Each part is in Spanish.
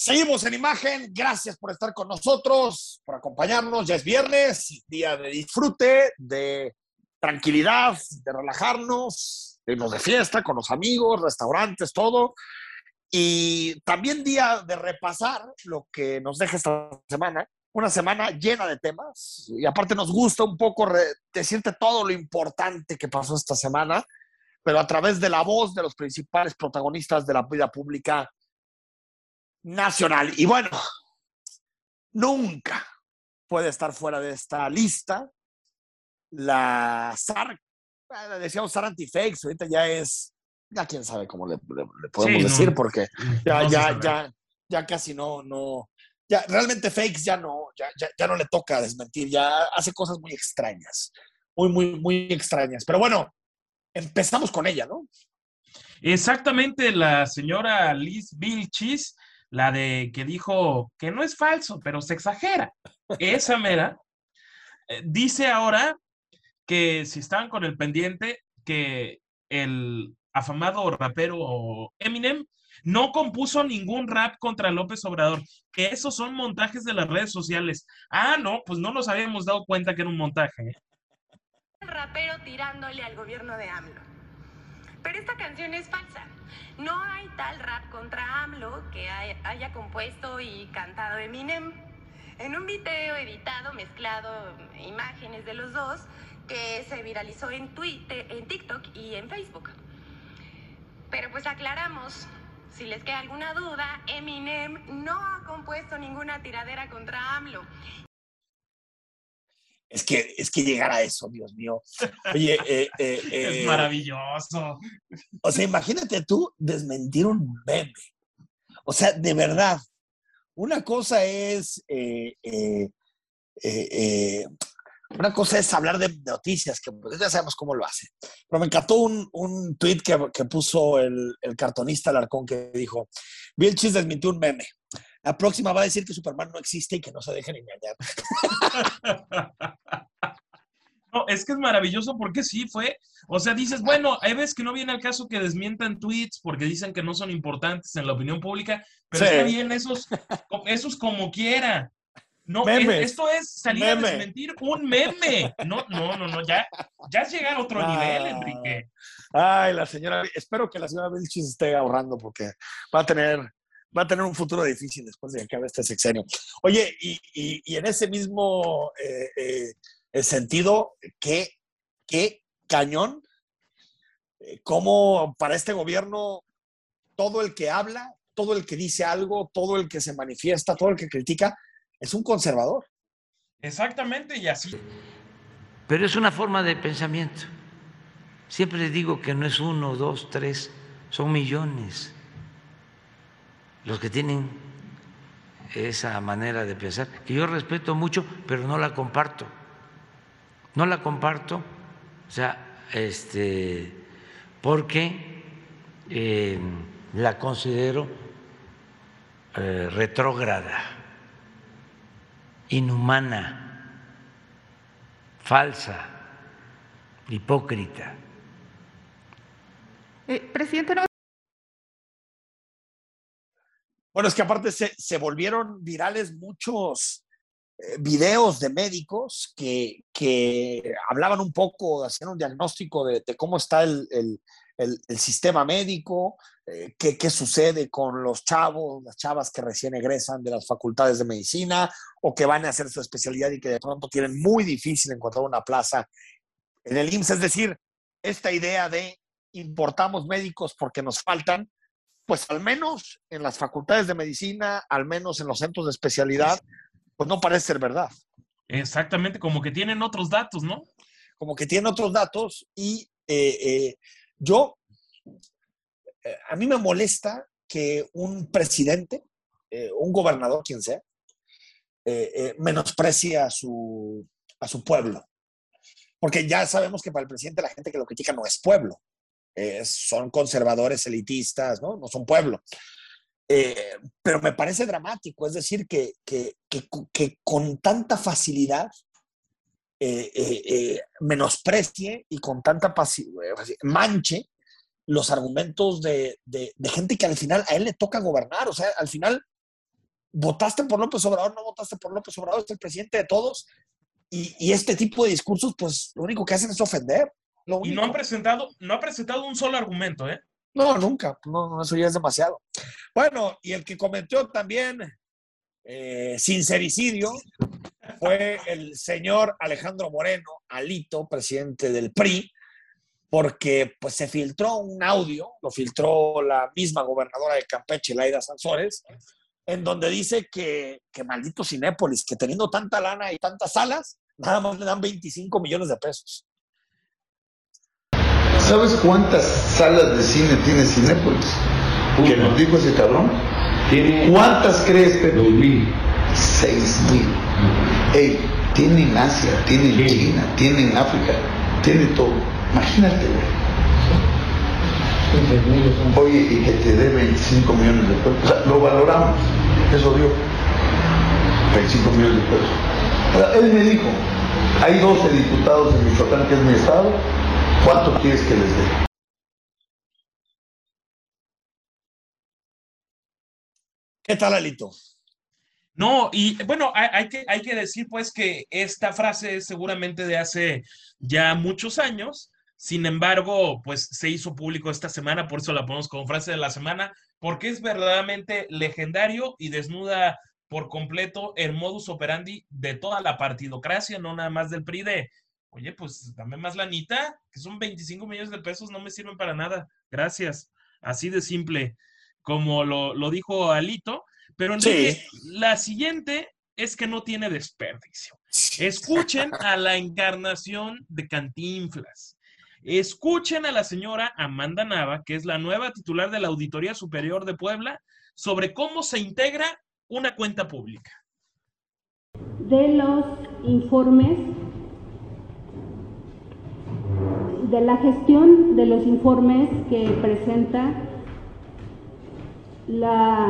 Seguimos en imagen. Gracias por estar con nosotros, por acompañarnos. Ya es viernes, día de disfrute, de tranquilidad, de relajarnos, de irnos de fiesta con los amigos, restaurantes, todo. Y también día de repasar lo que nos deja esta semana. Una semana llena de temas. Y aparte nos gusta un poco decirte todo lo importante que pasó esta semana, pero a través de la voz de los principales protagonistas de la vida pública nacional. Y bueno, nunca puede estar fuera de esta lista la SAR, decíamos SAR Antifakes, ahorita ya es, ya quién sabe cómo le, podemos decir, porque ya, ya, ya, ya casi no, no, ya realmente fakes ya no, ya, ya, ya no le toca desmentir, ya hace cosas muy extrañas, muy, muy, muy extrañas. Pero bueno, empezamos con ella, ¿no? Exactamente, la señora Liz Vilchis la de que dijo que no es falso, pero se exagera. Esa mera eh, dice ahora que si estaban con el pendiente, que el afamado rapero Eminem no compuso ningún rap contra López Obrador, que esos son montajes de las redes sociales. Ah, no, pues no nos habíamos dado cuenta que era un montaje. El rapero tirándole al gobierno de AMLO. Pero esta canción es falsa. No tal rap contra AMLO que haya compuesto y cantado Eminem. En un video editado, mezclado imágenes de los dos, que se viralizó en Twitter, en TikTok y en Facebook. Pero pues aclaramos, si les queda alguna duda, Eminem no ha compuesto ninguna tiradera contra AMLO. Es que, es que llegar a eso, Dios mío. Oye, eh, eh, es eh, maravilloso. O sea, imagínate tú desmentir un meme. O sea, de verdad, una cosa es, una cosa es hablar de noticias, que pues, ya sabemos cómo lo hace. Pero me encantó un, un tweet que, que puso el, el, cartonista Larcón que dijo, Vilchis desmintió un meme. La próxima va a decir que Superman no existe y que no se dejen engañar. No, es que es maravilloso porque sí fue, o sea, dices, bueno, hay veces que no viene al caso que desmientan tweets porque dicen que no son importantes en la opinión pública, pero está bien esos, esos como quiera. No, esto es salir a desmentir un meme. No, no, no, no, ya, ya es llegar a otro nivel, ah. Enrique. Ay, la señora, espero que la señora Vilchis esté ahorrando porque va a tener va a tener un futuro difícil después de que acabe este sexenio. Oye, y, en ese mismo eh, eh, sentido, ¿qué, qué cañón, eh, cómo para este gobierno todo el que habla, todo el que dice algo, todo el que se manifiesta, todo el que critica, es un conservador. Exactamente, y así. Pero es una forma de pensamiento. Siempre digo que no es uno, dos, tres, son millones los que tienen esa manera de pensar, que yo respeto mucho, pero no la comparto. No la comparto, o sea, este, porque eh, la considero eh, retrógrada, inhumana, falsa, hipócrita. Eh, presidente, no Bueno, es que aparte se, volvieron virales muchos eh, videos de médicos que, hablaban un poco, hacían un diagnóstico de, cómo está el, sistema médico, eh, qué, sucede con los chavos, las chavas que recién egresan de las facultades de medicina o que van a hacer su especialidad y que de pronto tienen muy difícil encontrar una plaza en el IMSS. Es decir, esta idea de importamos médicos porque nos faltan, pues al menos en las facultades de medicina, al menos en los centros de especialidad, pues no parece ser verdad. Exactamente, como que tienen otros datos, ¿no? Como que tienen otros datos y eh, eh, yo, eh, a mí me molesta que un presidente, un gobernador, quien sea, menosprecie a su, a su pueblo. Porque ya sabemos que para el presidente la gente que lo critica no es pueblo, son conservadores elitistas, ¿no? No son pueblo. Eh, pero me parece dramático, es decir, que, que, que, con tanta facilidad eh, eh, menosprecie y con tanta manche los argumentos de, de, gente que al final a él le toca gobernar. O sea, al final votaste por López Obrador, no votaste por López Obrador, es el presidente de todos. Y, este tipo de discursos, pues lo único que hacen es ofender. Y no han presentado, no ha presentado un solo argumento, ¿eh? No, nunca. No, eso ya es demasiado. Bueno, y el que cometió también eh, sincericidio fue el señor Alejandro Moreno, Alito, presidente del PRI, porque pues se filtró un audio, lo filtró la misma gobernadora de Campeche, Laida Sansores, en donde dice que, que maldito Cinépolis, que teniendo tanta lana y tantas salas, nada más le dan 25 millones de pesos. ¿Sabes cuántas salas de cine tiene Cinépolis? ¿Qué nos dijo ese cabrón? ¿Cuántas crees, Pepe? Dos mil. Seis mil. Ey, tiene en Asia, tiene en China, tiene en África, tiene todo. Imagínate, güey. Oye, y que te dé 25 millones de pesos. O sea, lo valoramos. Eso dio 25 millones de pesos. él me dijo, hay 12 diputados en Michoacán, que es mi estado, ¿cuánto quieres que les dé? ¿Qué tal, Alito? No, y bueno, hay, que, hay que decir pues que esta frase es seguramente de hace ya muchos años, sin embargo, pues se hizo público esta semana, por eso la ponemos como frase de la semana, porque es verdaderamente legendario y desnuda por completo el modus operandi de toda la partidocracia, no nada más del PRI de, oye, pues dame más lanita, que son 25 millones de pesos, no me sirven para nada, gracias. Así de simple, como lo, lo dijo Alito, pero Enrique, la siguiente es que no tiene desperdicio. Escuchen a la encarnación de Cantinflas. Escuchen a la señora Amanda Nava, que es la nueva titular de la Auditoría Superior de Puebla, sobre cómo se integra una cuenta pública. De los informes, de la gestión de los informes que presenta la...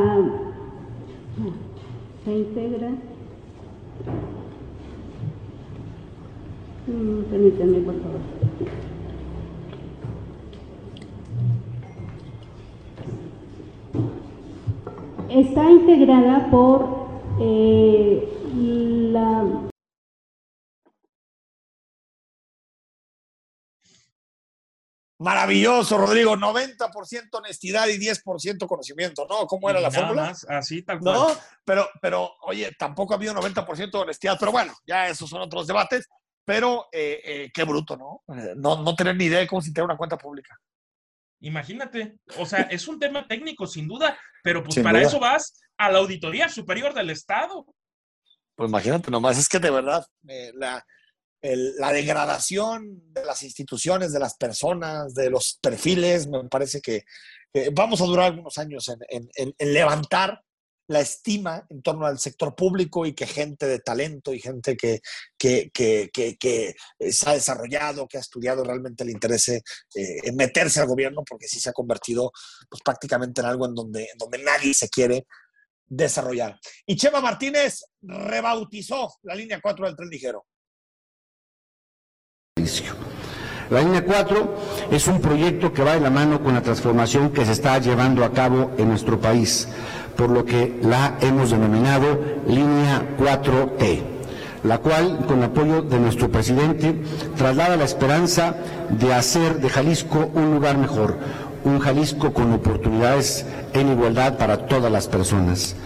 Se integra... Mm, permítanme, por favor. está integrada por eh, la... Maravilloso, Rodrigo. 90% honestidad y 10% conocimiento, ¿no? ¿Cómo era la fórmula? así, tal cual. No, pero, pero, oye, tampoco ha habido 90% de honestidad, pero bueno, ya esos son otros debates. Pero eh, eh, qué bruto, ¿no? ¿no? No tener ni idea de cómo se integra una cuenta pública. Imagínate, o sea, es un tema técnico, sin duda, pero pues para eso vas a la Auditoría Superior del Estado. Pues imagínate nomás, es que de verdad, eh, la, la, degradación de las instituciones, de las personas, de los perfiles, me parece que vamos a durar algunos años en, levantar la estima en torno al sector público y que gente de talento y gente que, que, que, que, se ha desarrollado, que ha estudiado realmente le interese eh, en meterse al gobierno, porque sí se ha convertido pues, prácticamente en algo en donde, donde nadie se quiere desarrollar. Y Chema Martínez rebautizó la línea 4 del tren ligero. La línea 4 es un proyecto que va de la mano con la transformación que se está llevando a cabo en nuestro país por lo que la hemos denominado Línea 4T, la cual, con apoyo de nuestro presidente, traslada la esperanza de hacer de Jalisco un lugar mejor, un Jalisco con oportunidades en igualdad para todas las personas.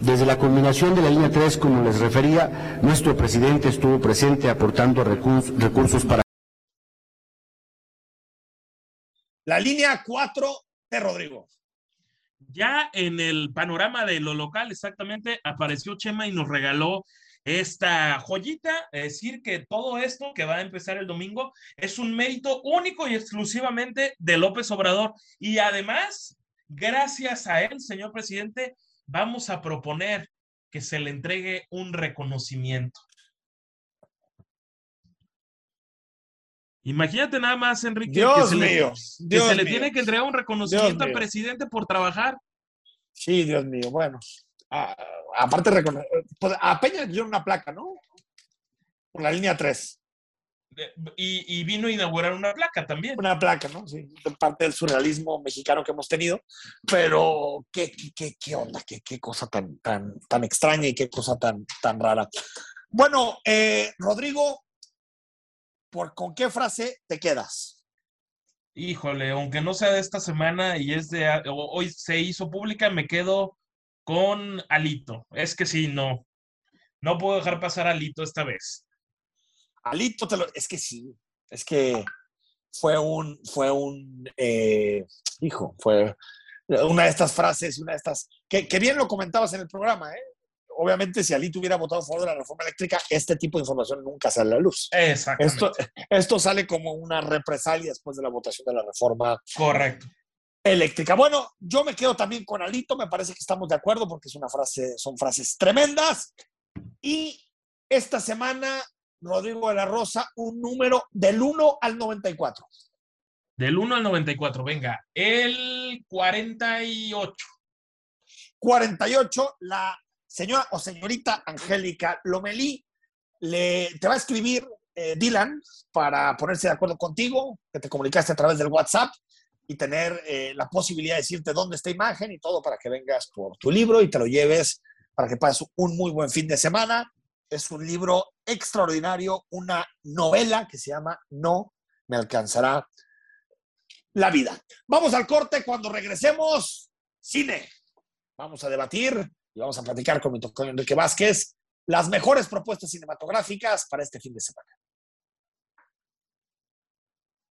Desde la culminación de la línea 3, como les refería, nuestro presidente estuvo presente aportando recursos para... La línea 4 de Rodrigo. Ya en el panorama de lo local, exactamente, apareció Chema y nos regaló esta joyita, es decir, que todo esto que va a empezar el domingo es un mérito único y exclusivamente de López Obrador. Y además, gracias a él, señor presidente, vamos a proponer que se le entregue un reconocimiento. Imagínate nada más, Enrique, Dios que se, mío, le, se le tiene que entregar un reconocimiento al presidente por trabajar. Sí, Dios mío, bueno. aparte, pues, a Peña le dieron una placa, ¿no? Por la línea 3. Y, vino a inaugurar una placa también. Una placa, ¿no? Sí, parte del surrealismo mexicano que hemos tenido. Pero qué, qué, qué onda, qué, qué, cosa tan, tan, tan extraña y qué cosa tan, tan rara. Bueno, eh, Rodrigo, ¿por, ¿con qué frase te quedas? Híjole, aunque no sea de esta semana y es de hoy se hizo pública, me quedo con Alito. Es que sí, no. No puedo dejar pasar a Alito esta vez. Alito, te lo, es que sí, es que fue un, fue un, eh, hijo, fue una de estas frases, una de estas, que, que bien lo comentabas en el programa, ¿eh? obviamente si Alito hubiera votado a favor de la reforma eléctrica, este tipo de información nunca sale a la luz. Esto, esto sale como una represalia después de la votación de la reforma Correcto. eléctrica. Bueno, yo me quedo también con Alito, me parece que estamos de acuerdo porque es una frase, son frases tremendas. Y esta semana, Rodrigo de la Rosa, un número del 1 al 94. Del 1 al 94, venga, el 48. 48, la señora o señorita Angélica Lomelí le, te va a escribir eh, Dylan para ponerse de acuerdo contigo, que te comunicaste a través del WhatsApp y tener eh, la posibilidad de decirte dónde está imagen y todo para que vengas por tu libro y te lo lleves para que pases un muy buen fin de semana. Es un libro extraordinario, una novela que se llama No me alcanzará la vida. Vamos al corte cuando regresemos. Cine. Vamos a debatir y vamos a platicar con mi Enrique Vázquez las mejores propuestas cinematográficas para este fin de semana.